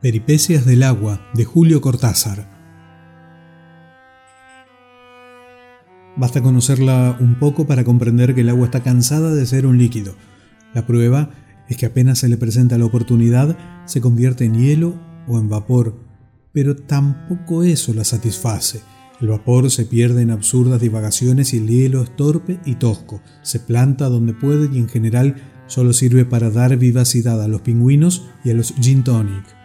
Peripecias del agua de Julio Cortázar. Basta conocerla un poco para comprender que el agua está cansada de ser un líquido. La prueba es que apenas se le presenta la oportunidad, se convierte en hielo o en vapor, pero tampoco eso la satisface. El vapor se pierde en absurdas divagaciones y el hielo es torpe y tosco, se planta donde puede y en general solo sirve para dar vivacidad a los pingüinos y a los gin tonic.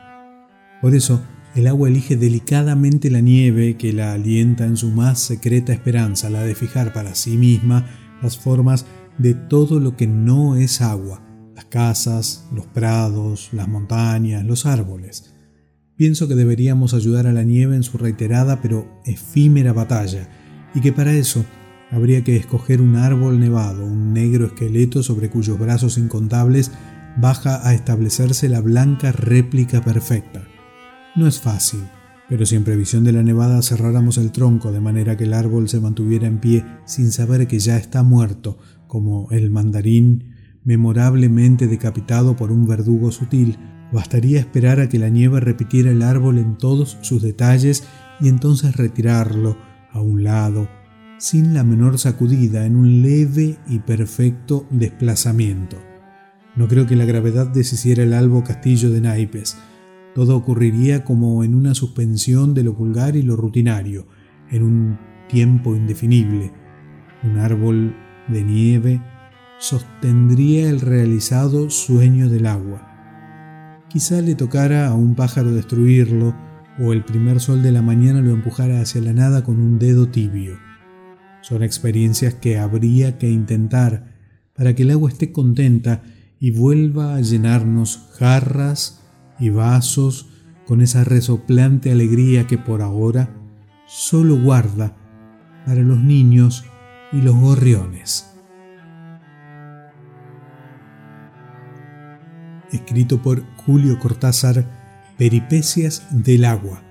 Por eso, el agua elige delicadamente la nieve que la alienta en su más secreta esperanza, la de fijar para sí misma las formas de todo lo que no es agua, las casas, los prados, las montañas, los árboles. Pienso que deberíamos ayudar a la nieve en su reiterada pero efímera batalla, y que para eso habría que escoger un árbol nevado, un negro esqueleto sobre cuyos brazos incontables baja a establecerse la blanca réplica perfecta. No es fácil, pero si en previsión de la nevada cerráramos el tronco de manera que el árbol se mantuviera en pie sin saber que ya está muerto, como el mandarín memorablemente decapitado por un verdugo sutil, bastaría esperar a que la nieve repitiera el árbol en todos sus detalles y entonces retirarlo a un lado, sin la menor sacudida, en un leve y perfecto desplazamiento. No creo que la gravedad deshiciera el albo castillo de naipes, todo ocurriría como en una suspensión de lo vulgar y lo rutinario, en un tiempo indefinible. Un árbol de nieve sostendría el realizado sueño del agua. Quizá le tocara a un pájaro destruirlo, o el primer sol de la mañana lo empujara hacia la nada con un dedo tibio. Son experiencias que habría que intentar para que el agua esté contenta y vuelva a llenarnos jarras y vasos con esa resoplante alegría que por ahora solo guarda para los niños y los gorriones. Escrito por Julio Cortázar, Peripecias del agua